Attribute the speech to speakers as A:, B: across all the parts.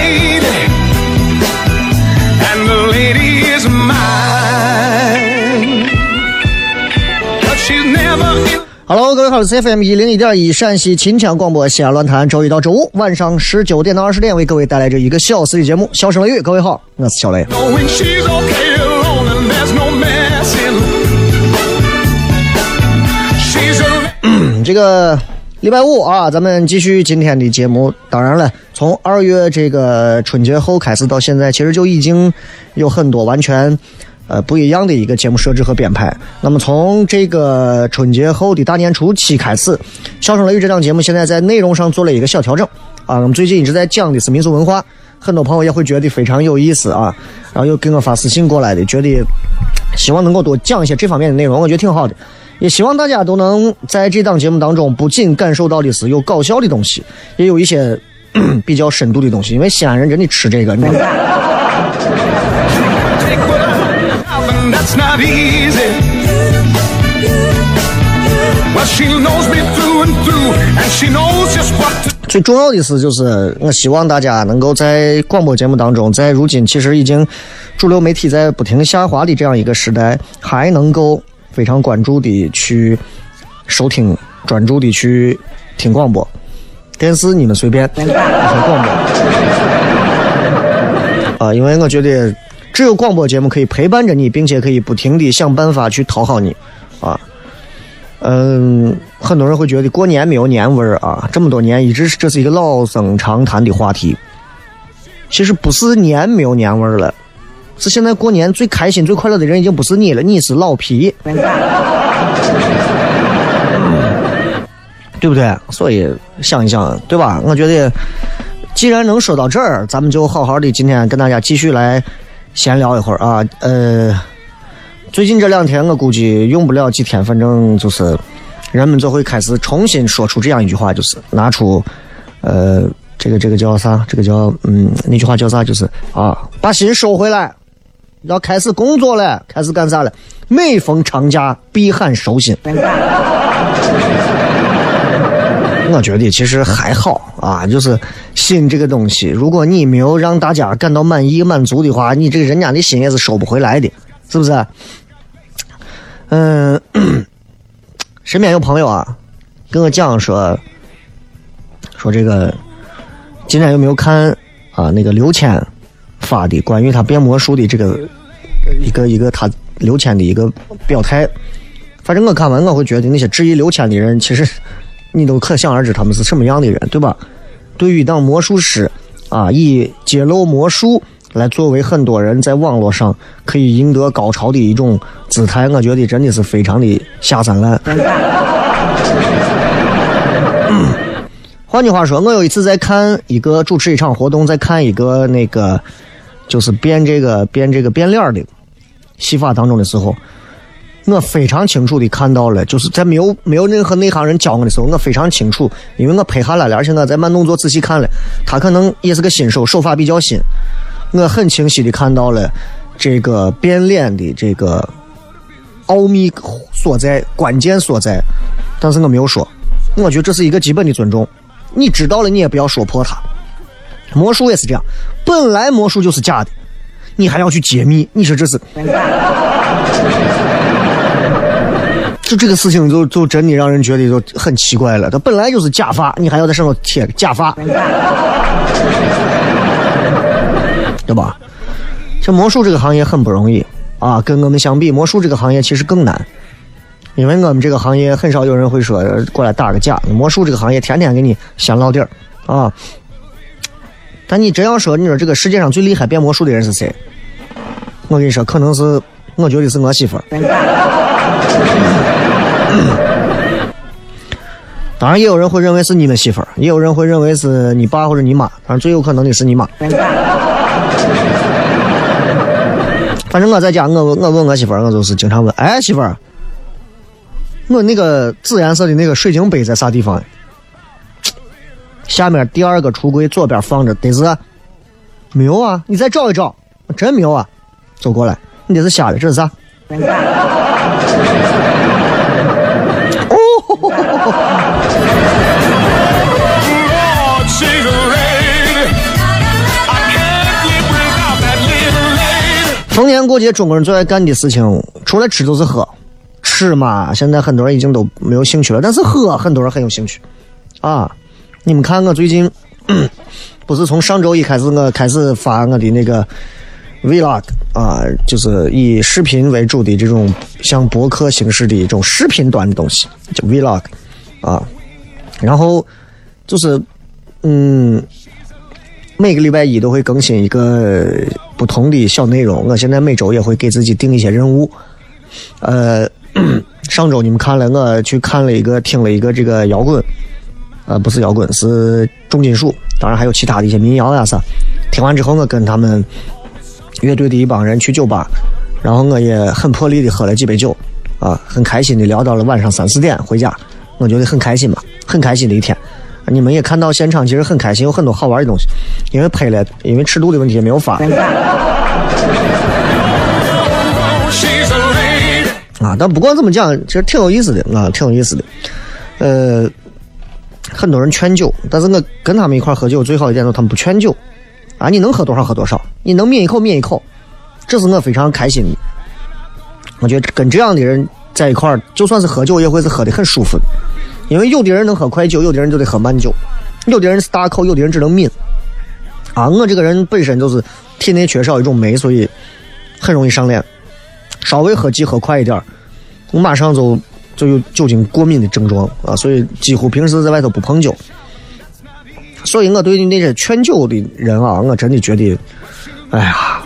A: 各位好，我是 FM 一零一点一陕西秦腔广播西安论坛，周一到周五晚上十九点到二十点为各位带来这一个小时的节目《笑声雷雨》。各位好，我是小雷。这个礼拜五啊，咱们继续今天的节目。当然了，从二月这个春节后开始到现在，其实就已经有很多完全呃不一样的一个节目设置和编排。那么从这个春节后的大年初七开始，《笑声雷雨》这档节目现在在内容上做了一个小调整啊。我们最近一直在讲的是民俗文化，很多朋友也会觉得非常有意思啊，然后又给我发私信过来的，觉得希望能够多讲一些这方面的内容，我觉得挺好的。也希望大家都能在这档节目当中，不仅感受到的是有搞笑的东西，也有一些 比较深度的东西。因为西安人真的吃这个，你知道？
B: That's not easy. Well, she knows me through and through, and she knows just what to
A: 最重要的是，就是我希望大家能够在广播节目当中，在如今其实已经主流媒体在不停下滑的这样一个时代，还能够非常关注的去收听，专注的去听广播。电视你们随便，听广播。啊，因为我觉得只有广播节目可以陪伴着你，并且可以不停的想办法去讨好你，啊，嗯，很多人会觉得过年没有年味儿啊，这么多年一直是这是一个老生常谈的话题。其实不是年没有年味儿了，是现在过年最开心、最快乐的人已经不是你了，你是老皮，对不对？所以想一想，对吧？我觉得既然能说到这儿，咱们就好好的今天跟大家继续来闲聊一会儿啊。呃，最近这两天我估计用不了几天，反正就是人们就会开始重新说出这样一句话，就是拿出呃这个这个叫啥？这个叫嗯那句话叫啥？就是啊把心收回来，要开始工作了，开始干啥了？每逢长假必喊收心。我觉得其实还好啊，就是心这个东西，如果你没有让大家感到满意满足的话，你这个人家的心也是收不回来的，是不是？嗯，身边有朋友啊，跟我讲说，说这个今天有没有看啊？那个刘谦发的关于他变魔术的这个一个一个他刘谦的一个表态。反正我看完我会觉得那些质疑刘谦的人，其实你都可想而知他们是什么样的人，对吧？对于一档魔术师啊，以揭露魔术来作为很多人在网络上可以赢得高潮的一种姿态，我觉得真的是非常的下三滥。换句话说，我有一次在看一个主持一场活动，在看一个那个就是变这个变这个变脸的戏法当中的时候，我非常清楚的看到了，就是在没有没有任何内行人教我的时候，我非常清楚，因为我拍下来了，而且我在慢动作仔细看了，他可能也是个新手，手法比较新，我很清晰的看到了这个变脸的这个奥秘所在、关键所在，但是我没有说，我觉得这是一个基本的尊重。你知道了，你也不要说破它。魔术也是这样，本来魔术就是假的，你还要去揭秘，你说这是？就这个事情，就就真的让人觉得就很奇怪了。它本来就是假发，你还要在上头贴假发，对吧？像魔术这个行业很不容易啊，跟我们相比，魔术这个行业其实更难。因为我们这个行业很少有人会说过来打个假，魔术这个行业天天给你掀老底儿啊。但你真要说，你说这个世界上最厉害变魔术的人是谁？我跟你说，可能是我觉得是我媳妇儿。当然，也有人会认为是你们媳妇儿，也有人会认为是你爸或者你妈，当然最有可能的是你妈。反正我在家，我我问我媳妇儿，我就是经常问，哎，媳妇儿。我那个紫颜色的那个水晶杯在啥地方？下面第二个橱柜左边放着，得是没有啊？你再找一找，真没有啊！走过来，你这是瞎的，这是啥？哦！逢年过节，中国人最爱干的事情，除了吃就是喝。吃嘛，现在很多人已经都没有兴趣了，但是喝很多人很有兴趣，啊！你们看我最近，不是从上周一开始，我开始发我的那个 vlog 啊，就是以视频为主的这种像博客形式的一种视频端的东西，叫 vlog 啊。然后就是嗯，每个礼拜一都会更新一个不同的小内容。我现在每周也会给自己定一些任务，呃。上周你们看了，我去看了一个，听了一个这个摇滚，呃，不是摇滚，是重金属，当然还有其他的一些民谣呀啥。听完之后，我跟他们乐队的一帮人去酒吧，然后我也很破例的喝了几杯酒，啊，很开心的聊到了晚上三四点回家，我觉得很开心嘛，很开心的一天。你们也看到现场其实很开心，有很多好玩的东西，因为拍了，因为尺度的问题也没有发。啊，但不管怎么讲，其实挺有意思的啊，挺有意思的。呃，很多人劝酒，但是我跟他们一块喝酒，最好的一点就是他们不劝酒。啊，你能喝多少喝多少，你能抿一口抿一口，这是我非常开心的。我觉得跟这样的人在一块就算是喝酒，也会是喝的很舒服的。因为有的人能喝快酒，有的人就得喝慢酒，有的人是大口，有的人只能抿。啊，我这个人本身就是体内缺少一种酶，所以很容易上脸。稍微喝几喝快一点我马上就就有酒精过敏的症状啊，所以几乎平时在外头不碰酒。所以我对那些劝酒的人啊，我真的觉得，哎呀，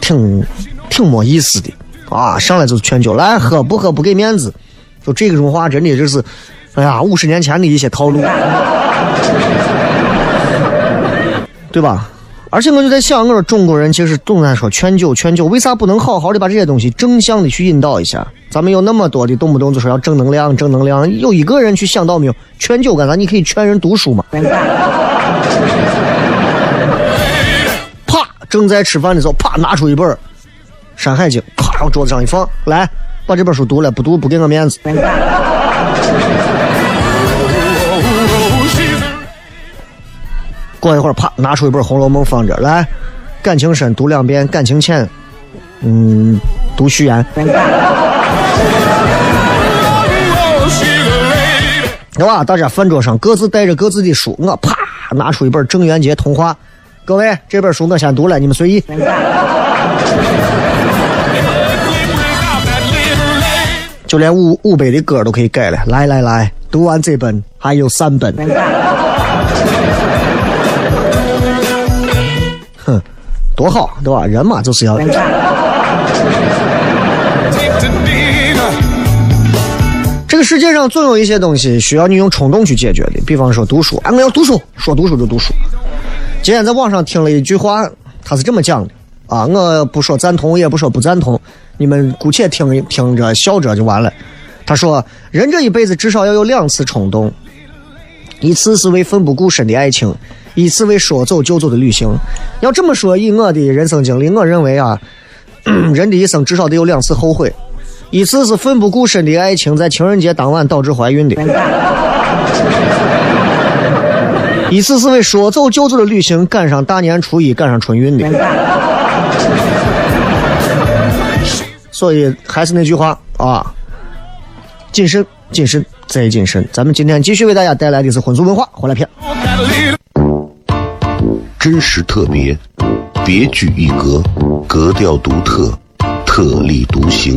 A: 挺挺没意思的啊！上来就是劝酒，来喝不喝不给面子，就这种话真的就是，哎呀，五十年前的一些套路，对吧？而且我就在想，我说中国人其实总在说劝酒劝酒，为啥不能好好的把这些东西正向的去引导一下？咱们有那么多的动不动就说要正能量正能量，有一个人去想到没有？劝酒干啥？你可以劝人读书嘛。啪！正在吃饭的时候，啪拿出一本《山海经》，啪往桌子上一放，来把这本书读了，不读不给我面子。过一会儿，啪，拿出一本《红楼梦》放着，来，感情深读两遍，感情浅，嗯，读序言。对吧？大家饭桌上各自带着各自的书，我啪拿出一本《郑渊洁童话》，各位，这本书我先读了，你们随意。就连五五百的歌都可以改了，来来来，读完这本还有三本。哼，多好，对吧？人嘛，就是要。这个世界上总有一些东西需要你用冲动去解决的，比方说读书，啊，我要读书，说读书就读书。今天在网上听了一句话，他是这么讲的啊，我不说赞同，也不说不赞同，你们姑且听听着笑着就完了。他说，人这一辈子至少要有两次冲动，一次是为奋不顾身的爱情，一次为说走就走的旅行。要这么说，以我的人生经历，我认为啊，人的一生至少得有两次后悔。一次是奋不顾身的爱情，在情人节当晚导致怀孕的；一次是为说走就走的旅行赶上大年初一赶上春运的。所以还是那句话啊，谨慎，谨慎，再谨慎。咱们今天继续为大家带来的是婚俗文化回来片。
C: 真实特别，别具一格，格调独特，特立独行，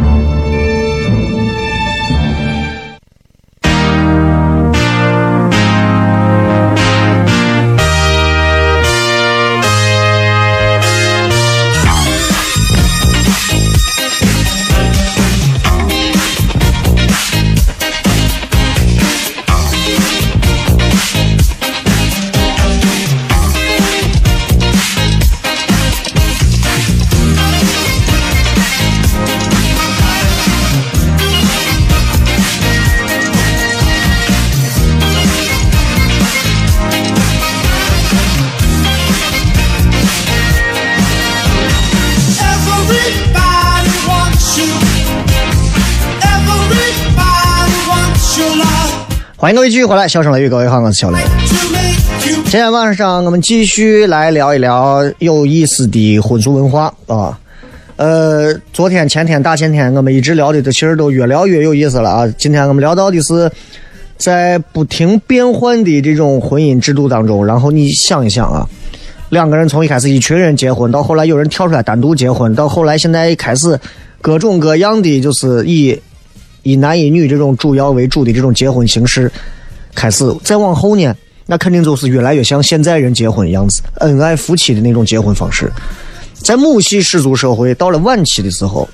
A: 迎各位继续回来，笑声雷雨，各位好，我是小雷。今天晚上我们继续来聊一聊有意思的婚俗文化啊。呃，昨天、前天、大前天，我们一直聊的，都其实都越聊越有意思了啊。今天我们聊到的是，在不停变换的这种婚姻制度当中，然后你想一想啊，两个人从一开始一群人结婚，到后来有人跳出来单独结婚，到后来现在开始各种各样的就是以一男一女这种主要为主的这种结婚形式开始，再往后呢，那肯定就是越来越像现在人结婚样子，恩爱夫妻的那种结婚方式。在母系氏族社会到了晚期的时候，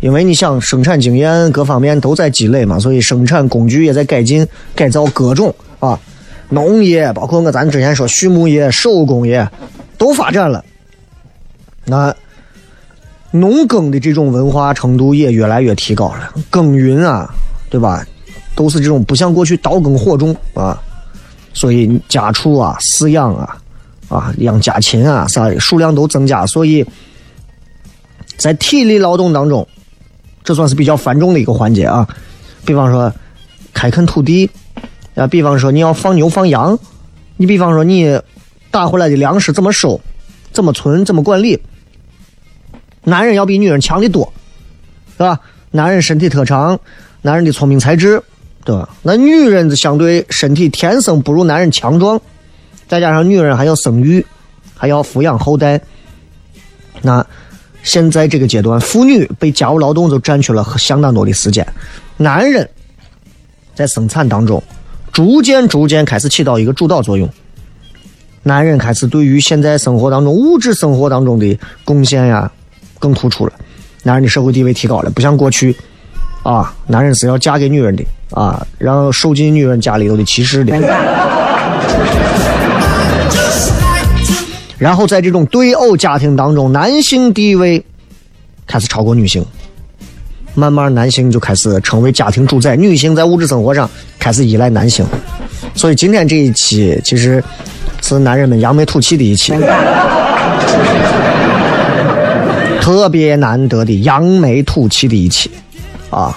A: 因为你想生产经验各方面都在积累嘛，所以生产工具也在改进改造各种啊，农业包括我咱之前说畜牧业、手工业都发展了。那农耕的这种文化程度也越来越提高了，耕耘啊，对吧？都是这种不像过去刀耕火种啊，所以家畜啊、饲养啊、啊养家禽啊啥的数量都增加，所以在体力劳动当中，这算是比较繁重的一个环节啊。比方说开垦土地啊，比方说你要放牛放羊，你比方说你打回来的粮食怎么收、怎么存、怎么管理，男人要比女人强得多，是吧？男人身体特长，男人的聪明才智，对吧？那女人相对身体天生不如男人强壮，再加上女人还要生育，还要抚养后代。那现在这个阶段，妇女被家务劳动就占据了相当多的时间，男人在生产当中逐渐逐渐开始起到一个主导作用。男人开始对于现在生活当中物质生活当中的贡献呀更突出了，男人的社会地位提高了，不像过去啊，男人是要嫁给女人的啊，然后受尽女人家里头的歧视的。然后在这种对偶家庭当中，男性地位开始超过女性，慢慢男性就开始成为家庭主宰，女性在物质生活上开始依赖男性。所以今天这一期其实是男人们扬眉吐气的一期，特别难得的扬眉吐气的一期啊！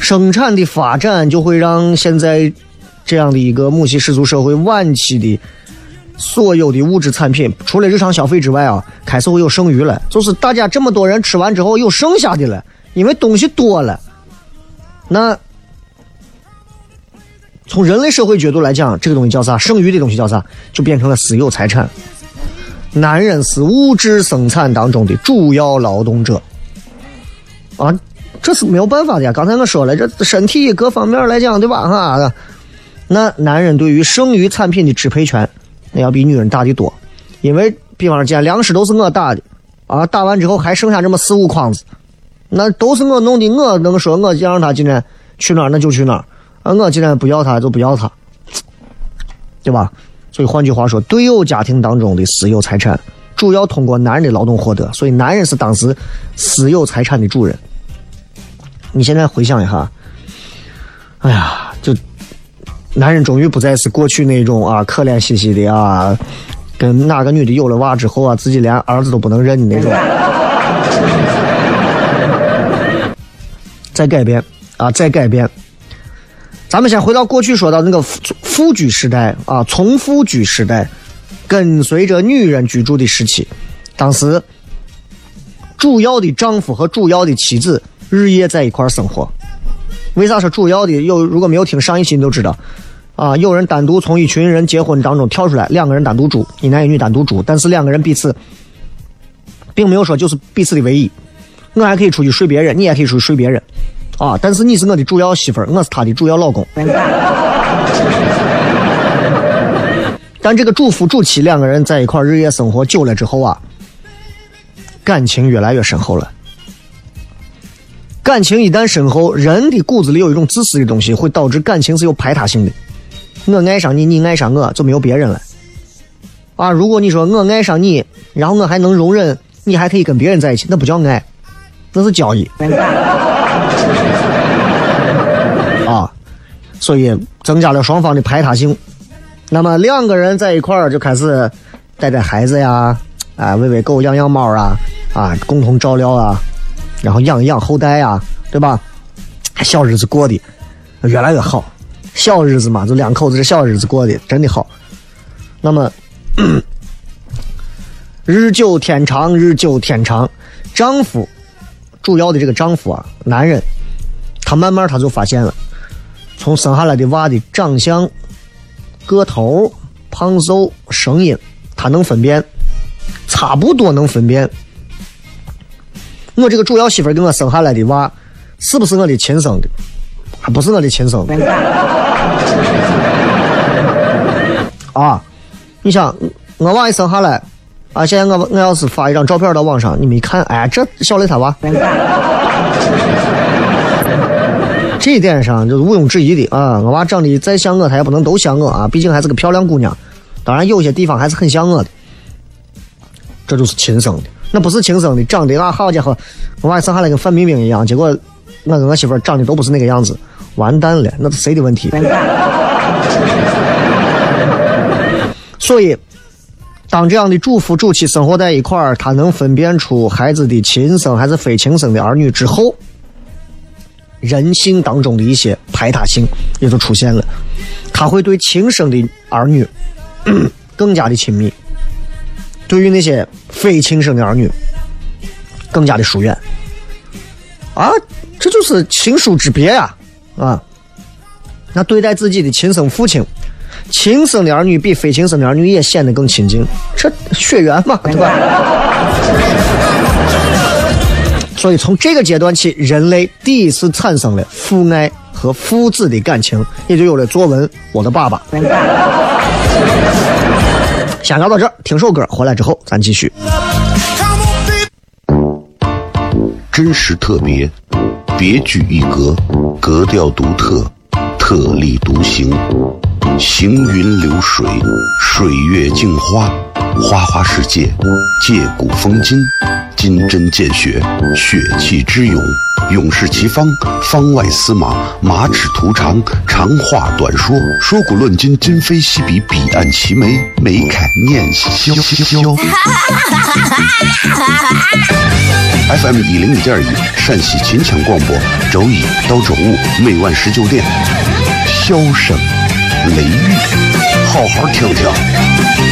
A: 生产的发展就会让现在这样的一个母系氏族社会晚期的。所有的物质产品，除了日常消费之外啊，开始会有剩余了。就是大家这么多人吃完之后有剩下的了，因为东西多了。那从人类社会角度来讲，这个东西叫啥？剩余的东西叫啥？就变成了私有财产。男人是物质生产当中的主要劳动者啊，这是没有办法的呀。刚才我说了，这身体各方面来讲，对吧？哈，那男人对于剩余产品的支配权。那要比女人大的多，因为比方说，今天粮食都是我打的，啊，打完之后还剩下这么四五筐子，那都是我弄的，我能说我让他今天去哪儿那就去哪儿，啊，我今天不要他就不要他，对吧？所以换句话说，对偶家庭当中的私有财产，主要通过男人的劳动获得，所以男人是当时私有财产的主人。你现在回想一下，哎呀，就。男人终于不再是过去那种啊可怜兮兮的啊，跟哪个女的有了娃之后啊，自己连儿子都不能认的那种。在改变啊，在改变。咱们先回到过去，说到那个富富居时代啊，从富居时代，跟随着女人居住的时期，当时主要的丈夫和主要的妻子日夜在一块生活。为啥说主要的？有如果没有听上一期，你都知道，啊，有人单独从一群人结婚当中跳出来，两个人单独住，一男一女单独住，但是两个人彼此，并没有说就是彼此的唯一。我还可以出去睡别人，你也可以出去睡别人，啊，但是你是我的主要媳妇儿，我是他的主要老公。但这个主夫主妻两个人在一块日夜生活久了之后啊，感情越来越深厚了。感情一旦深厚，人的骨子里有一种自私的东西，会导致感情是有排他性的。我爱上你，你爱上我，就没有别人了。啊，如果你说我爱上你，然后我还能容忍你还可以跟别人在一起，那不叫爱，那是交易。啊，所以增加了双方的排他性。那么两个人在一块儿就开始带带孩子呀，啊，喂喂狗，养养猫啊，啊，共同照料啊。然后养一养后代呀，对吧？小日子过得越来越好，小日子嘛，就两口子这小日子过得真的好。那么日久天长，日久天长，丈夫主要的这个丈夫啊，男人，他慢慢他就发现了，从生下来的娃的长相、个头、胖瘦、声音，他能分辨，差不多能分辨。我这个主要媳妇给我生下来的娃，是不是我的亲生的？还不是我的亲生的。啊，你想，我娃一生下来，啊，现在我我要是发一张照片到网上，你们一看，哎，这小雷他娃。这一点上就是毋庸置疑的啊！我娃长得再像我，他也不能都像我啊，毕竟还是个漂亮姑娘。当然，有些地方还是很像我的，这就是亲生的。那不是亲生的，长得啊，好家伙，我娃生下来跟范冰冰一样，结果我跟我媳妇长得都不是那个样子，完蛋了，那是谁的问题？所以，当这样的主夫主妻生活在一块儿，他能分辨出孩子的亲生还是非亲生的儿女之后，人性当中的一些排他性也就出现了，他会对亲生的儿女 更加的亲密。对于那些非亲生的儿女，更加的疏远啊，这就是亲疏之别呀啊！那对待自己的亲生父亲，亲生的儿女比非亲生的儿女也显得更亲近，这血缘嘛，对吧？所以从这个阶段起，人类第一次产生了父爱和父子的感情，也就有了作文《我的爸爸》。先聊到这儿，听首歌，回来之后咱继续。
C: 真实特别，别具一格，格调独特，特立独行，行云流水，水月镜花，花花世界，借古风今，金针见血，血气之勇，勇士齐方，方外司马，马齿图长，长话短说，说古论今，今非昔比，彼岸齐眉，眉开念萧萧。FM 一零一点一陕西秦腔广播，周一到周五每晚十九点，笑声雷雨，好好听听。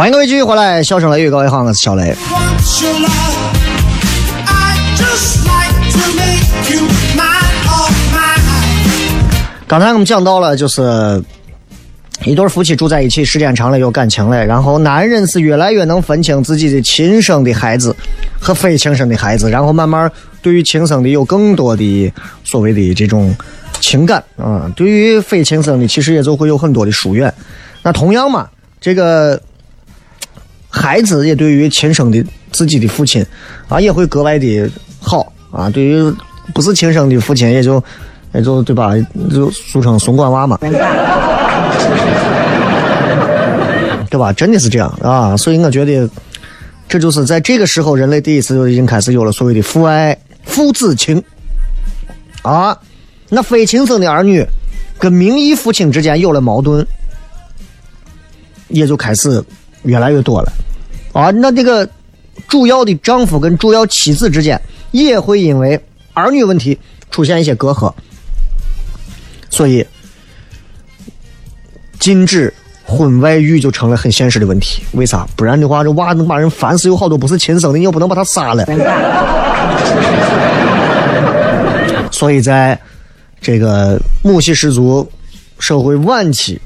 A: 欢迎各位继续回来，笑声雷雨，各位好，我是小雷。刚才我们讲到了，就是一对夫妻住在一起时间长了有感情了，然后男人是越来越能分清自己的亲生的孩子和非亲生的孩子，然后慢慢对于亲生的有更多的所谓的这种情感啊、对于非亲生的其实也就会有很多的疏远。那同样嘛，这个孩子也对于亲生的自己的父亲啊也会格外的好啊，对于不是亲生的父亲也就也就对吧，就俗称怂管娃嘛。对吧？真的是这样啊！所以我觉得，这就是在这个时候，人类第一次就已经开始有了所谓的父爱、父子情啊。那非亲生的儿女跟名义父亲之间有了矛盾，也就开始越来越多了啊。那这个主要的丈夫跟主要妻子之间也会因为儿女问题出现一些隔阂，所以禁止婚外育就成了很现实的问题。为啥？不然的话，这娃能把人烦死。有好多不是亲生的，你又不能把他杀了。所以在这个母系氏族社会晚期，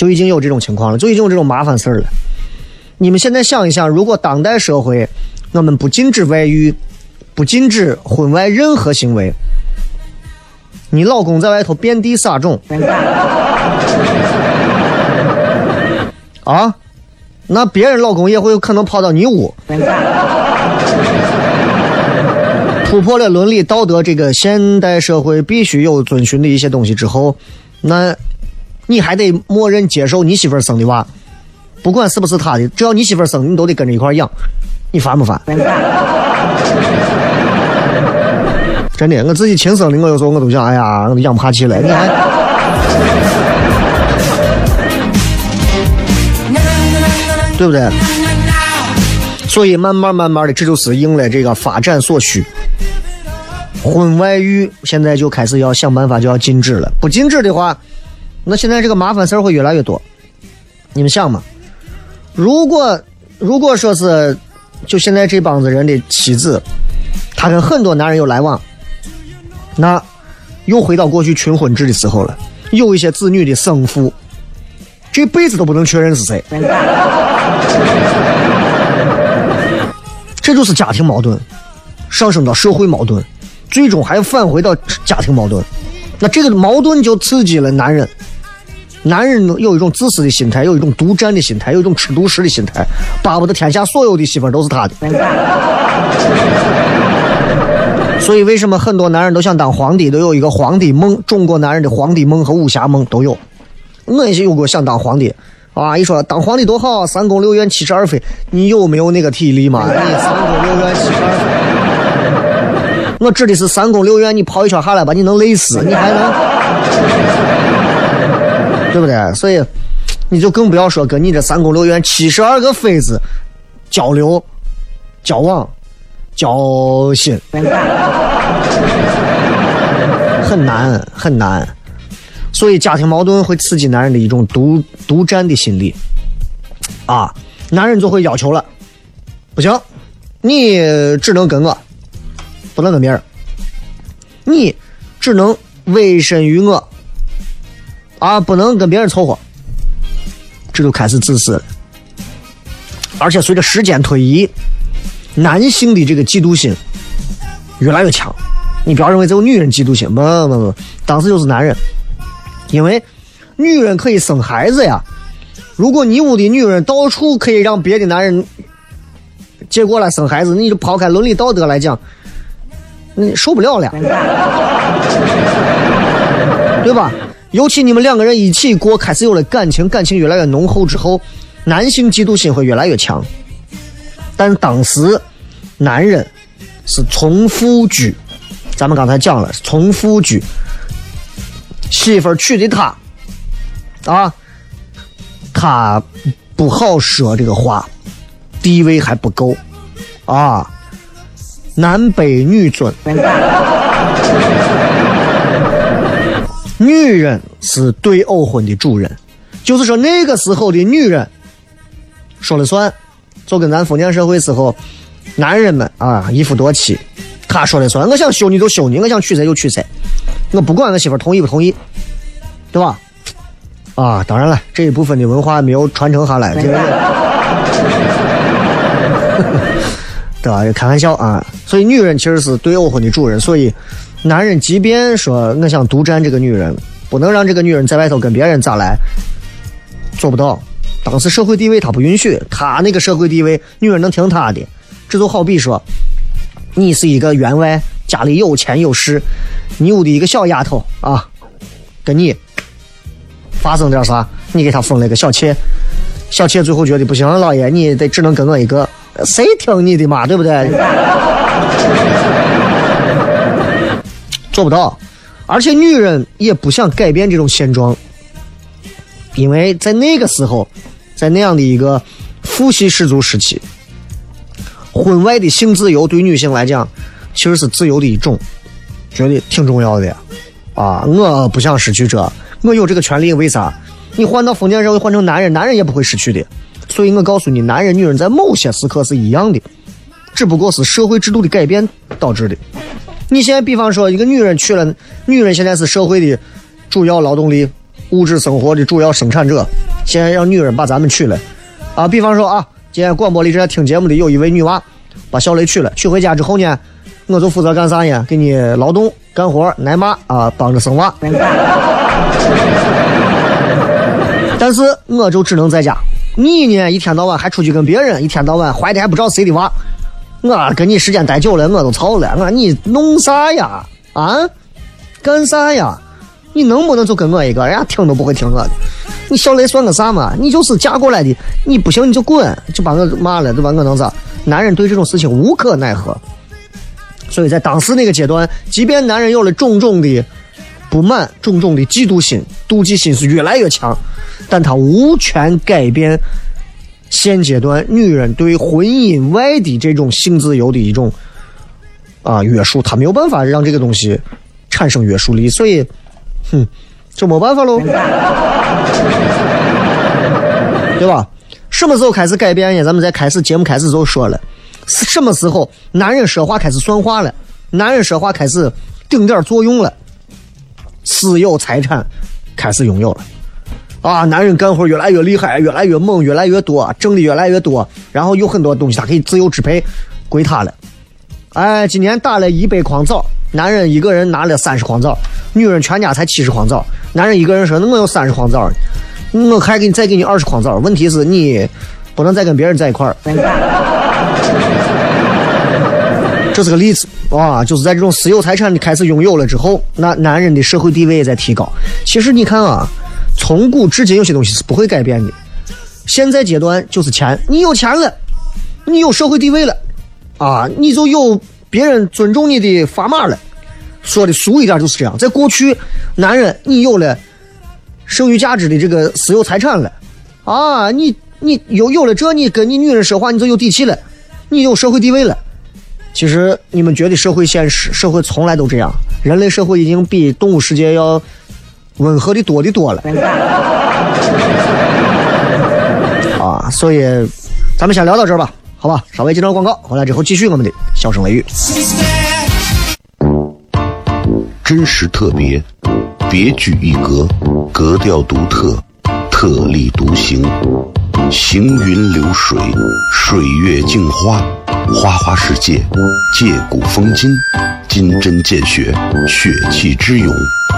A: 就已经有这种情况了，就已经有这种麻烦事儿了。你们现在想一想，如果当代社会我们不禁止外遇，不禁止婚外任何行为，你老公在外头遍地撒种。啊，那别人老公也会有可能跑到你屋，突破了伦理道德这个现代社会必须有遵循的一些东西之后，那你还得默认接受你媳妇儿生的娃，不管是不是他的，只要你媳妇儿生的，你都得跟着一块儿养，你烦不烦？真的，我自己亲生的，我有时候我都想，哎呀，我都养不下去了，你还。对不对？所以慢慢慢慢的，这就是应了这个发展所需。婚外育现在就开始要想办法，就要禁止了。不禁止的话，那现在这个麻烦事儿会越来越多。你们想嘛？如果如果说是就现在这帮子人的妻子，她跟很多男人有来往，那又回到过去群婚制的时候了。有一些子女的生父，这辈子都不能确认是谁。这就是家庭矛盾，上升到社会矛盾，最终还返回到家庭矛盾。那这个矛盾就刺激了男人，男人有一种自私的心态，有一种独占的心态，有一种吃独食的心态，巴不得天下所有的媳妇都是他的。所以，为什么很多男人都想当皇帝，都有一个皇帝梦？中国男人的皇帝梦和武侠梦都有。我也有过想当皇帝，啊，一说当皇帝多好，三宫六院七十二妃，你有没有那个体力嘛？你 三宫六院七十二妃，我指的是三宫六院，你跑一圈下来吧，你能累死，你还能，对不对？所以，你就更不要说跟你这三宫六院七十二个妃子交流、交往。交心很难很难，所以家庭矛盾会刺激男人的一种独独占的心理啊，男人就会要求了，不行，你只能跟我，不能跟别人，你只能委身于我啊，不能跟别人凑合，这就开始自私了，而且随着时间推移。男性的这个嫉妒心越来越强，你不要认为只有女人嫉妒心，不不不，当时就是男人，因为女人可以生孩子呀。如果你屋的女人到处可以让别的男人接过来生孩子，你就抛开伦理道德来讲，你受不了了，对吧？尤其你们两个人一起过，开始有了感情，感情越来越浓厚之后，男性嫉妒心会越来越强。但当时，男人是从夫居，咱们刚才讲了，从夫居，媳妇娶的他，啊，他不好说这个话，地位还不够，啊，男卑女尊，女人是对偶婚的主人，就是说那个时候的女人说了算。就跟咱封建社会时候，男人们啊一夫多妻，他说了算，我想休你就休你，我想娶谁就娶谁，我不管我媳妇同意不同意，对吧？啊，当然了，这一部分的文化没有传承下来，这个，对吧？开玩笑啊。所以女人其实是对偶婚的主人，所以男人即便说我想独占这个女人，不能让这个女人在外头跟别人咋来，做不到。当时社会地位他不允许，他那个社会地位，女人能听他的。这就好比说，你是一个员外，家里有钱有势，你屋的一个小丫头啊，跟你发生点啥，你给他封了个小妾，小妾最后觉得不行，老爷你得只能跟我一个，谁听你的嘛，对不对？做不到，而且女人也不想改变这种现状，因为在那个时候。在那样的一个父系氏族时期，婚外的性自由对女性来讲，其实是自由的一种，觉得挺重要的。啊，我不想失去这，我有这个权利，为啥？你换到封建社会，换成男人，男人也不会失去的。所以我告诉你，男人、女人在某些时刻是一样的，只不过是社会制度的改变导致的。你现在比方说，一个女人娶了，女人现在是社会的主要劳动力。物质生活的主要生产者，现在让女人把咱们娶了，啊，比方说啊，今天广播里正在听节目的有一位女娃，把小雷娶了，娶回家之后呢，我就负责干啥呢？给你劳动干活奶妈啊，帮着生娃。但是我就只能在家，你呢，一天到晚还出去跟别人，一天到晚怀的还不知道谁的娃，我跟你时间待久了，我都操了，我你弄啥呀？啊，干啥呀？你能不能就跟我一个？人家听都不会听我的。你小雷算个啥嘛？你就是嫁过来的，你不行你就滚，就把我骂了，对吧？我能咋？男人对这种事情无可奈何。所以在当时那个阶段，即便男人有了种种的不满、种种的嫉妒心、妒忌心是越来越强，但他无权改变现阶段女人对婚姻外的这种性自由的一种啊约束，她没有办法让这个东西产生约束力，所以。哼，就没办法喽，对吧？什么时候开始改变呢？咱们在开始节目开始就说了，什么时候男人说话开始算话了？男人说话开始顶点作用了，私有财产开始拥有了。啊，男人干活越来越厉害，越来越猛，越来越多，挣的越来越多，然后有很多东西他可以自由支配，归他了。哎，今年打了一百筐枣，男人一个人拿了三十筐枣，女人全家才七十筐枣。男人一个人说：“那我有三十筐枣，我还给你再给你二十筐枣。”问题是你不能再跟别人在一块儿。这是个例子啊，就是在这种私有财产你开始拥有了之后，那男人的社会地位也在提高。其实你看啊，从古至今有些东西是不会改变的。现在阶段就是钱，你有钱了，你有社会地位了，啊，你就有别人尊重你的砝码了。说的俗一点就是这样。在过去，男人你有了剩余价值的这个私有财产了，啊，你你有有了这，你跟你女人说话你就有底气了，你有社会地位了。其实你们觉得社会现实，社会从来都这样。人类社会已经比动物世界要温和的多的多了。啊，所以咱们先聊到这儿吧，好吧？稍微接段广告，回来之后继续我们的笑声雷雨。
C: 真实特别，别具一格，格调独特，特立独行，行云流水，水月镜花，花花世界，借古风今，金针见血，血气之勇，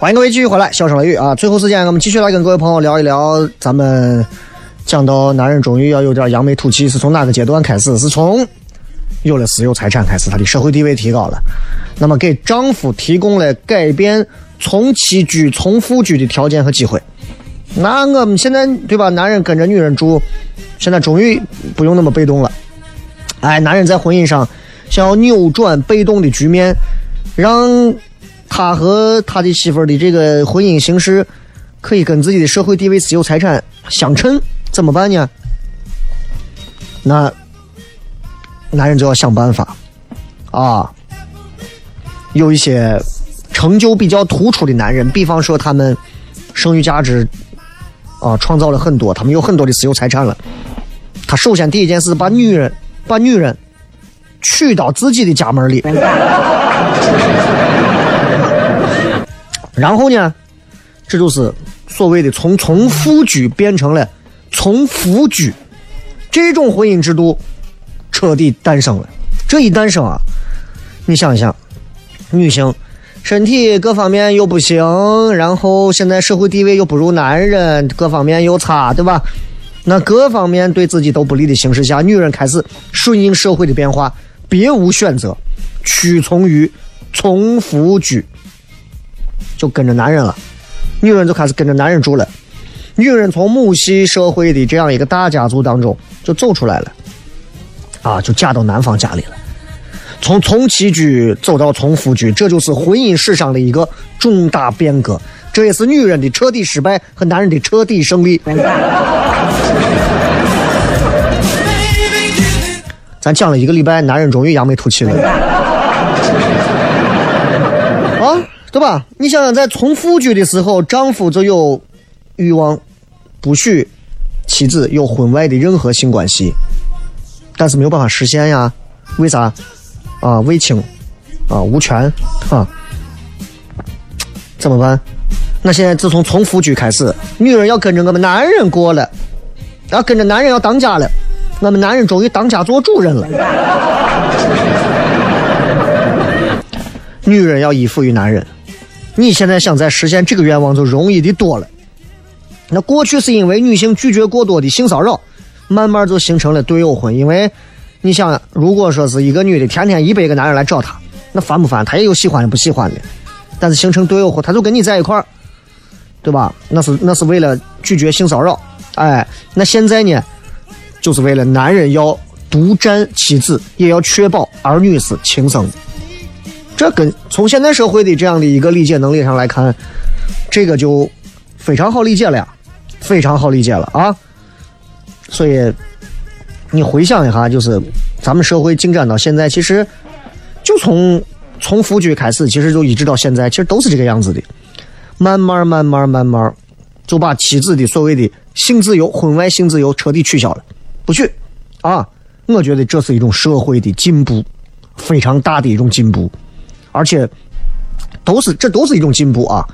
A: 欢迎各位继续回来，笑声雷雨啊！最后时间，我们继续来跟各位朋友聊一聊，咱们讲到男人终于要有点扬眉吐气，是从哪个阶段开始？是从有了私有财产开始，他的社会地位提高了，那么给丈夫提供了改变从妻居从夫居的条件和机会。那我们现在对吧？男人跟着女人住，现在终于不用那么被动了。哎，男人在婚姻上想要扭转被动的局面，让。他和他的媳妇儿的这个婚姻形式，可以跟自己的社会地位、私有财产相称，怎么办呢？那男人就要想办法啊！有一些成就比较突出的男人，比方说他们剩余价值啊创造了很多，他们有很多的私有财产了。他首先第一件事，把女人把女人娶到自己的家门里。然后呢，这就是所谓的从从夫居变成了从夫居，这种婚姻制度彻底诞生了。这一诞生啊，你想一想，女性身体各方面又不行，然后现在社会地位又不如男人，各方面又差，对吧？那各方面对自己都不利的形势下，女人开始顺应社会的变化，别无选择，屈从于从夫居。就跟着男人了，女人就开始跟着男人住了。女人从母系社会的这样一个大家族当中就走出来了，啊，就嫁到男方家里了。从从妻居走到从夫居，这就是婚姻史上的一个重大变革，这也是女人的彻底失败和男人的彻底胜利。咱讲了一个礼拜，男人终于扬眉吐气了，啊，对吧？你想想，在从夫居的时候，丈夫就有欲望，不许妻子有婚外的任何性关系，但是没有办法实现呀，为啥？啊，为情，啊，无权，啊，怎么办？那现在自从从夫居开始，女人要跟着我们男人过了，要跟着男人要当家了，我们男人终于当家做主人了。女人要依附于男人，你现在想再实现这个愿望就容易的多了。那过去是因为女性拒绝过多的性骚扰，慢慢就形成了对偶婚，因为。你想，如果说是一个女的天天一百个男人来找她，那烦不烦？她也有喜欢的不喜欢的，但是形成对偶后，她就跟你在一块儿，对吧？那是那是为了拒绝性骚扰。哎，那现在呢，就是为了男人要独占妻子，也要确保儿女是亲生的。这跟从现代社会的这样的一个理解能力上来看，这个就非常好理解了呀，非常好理解了啊。所以。你回想一下，就是咱们社会进展到现在，其实就从从夫居开始，其实就一直到现在，其实都是这个样子的。慢慢慢慢慢慢，就把妻子的所谓的性自由、婚外性自由彻底取消了，不去啊！我觉得这是一种社会的进步，非常大的一种进步，而且都是这都是一种进步啊！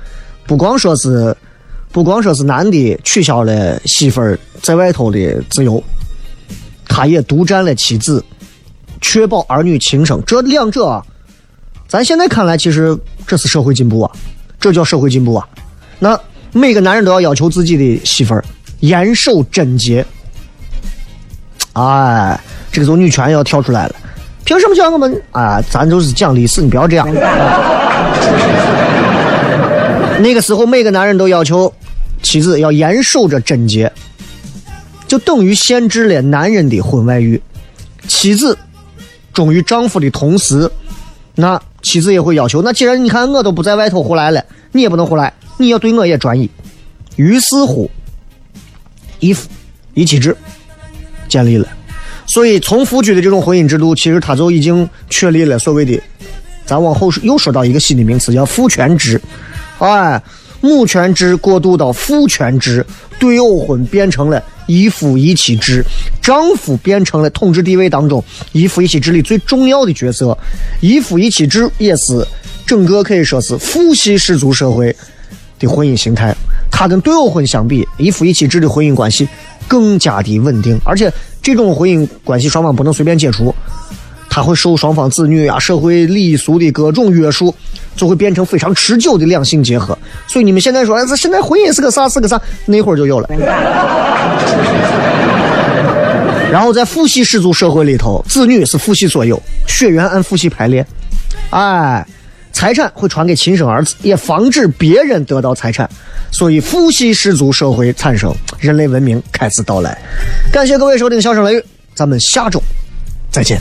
A: 不光说是不光说是男的取消了媳妇儿在外头的自由。他也独占了妻子，确保儿女亲生。这两者，啊，咱现在看来，其实这是社会进步啊，这叫社会进步啊。那每个男人都要要求自己的媳妇儿严守贞洁。哎，这个时候女权要跳出来了，凭什么叫我们啊？咱就是讲历史，你不要这样。那个时候，每个男人都要求妻子要严守着贞洁。就等于限制了男人的婚外欲，妻子忠于丈夫的同时，那妻子也会要求，那既然你看我都不在外头胡来了，你也不能胡来，你要对我也专一。于是乎，一夫一妻制建立了，所以从夫居的这种婚姻制度，其实它就已经确立了所谓的，咱往后又说到一个新的名词，叫父权制，哎，母权制过渡到父权制，对偶婚变成了。一夫一妻制，丈夫变成了统治地位当中一夫一妻制里最重要的角色。一夫一妻制也是整个可以说是父系氏族社会的婚姻形态。它跟对偶婚相比，一夫一妻制的婚姻关系更加的稳定，而且这种婚姻关系双方不能随便解除，他会受双方子女啊、社会礼俗的各种约束。就会变成非常持久的两性结合，所以你们现在说，哎这现在婚姻是个啥？是个啥？那会儿就有了。然后在父系氏族社会里头，子女是父系所有，血缘按父系排列，哎，财产会传给亲生儿子，也防止别人得到财产，所以父系氏族社会产生，人类文明开始到来。感谢各位收听《笑声雷雨》，咱们下周再见。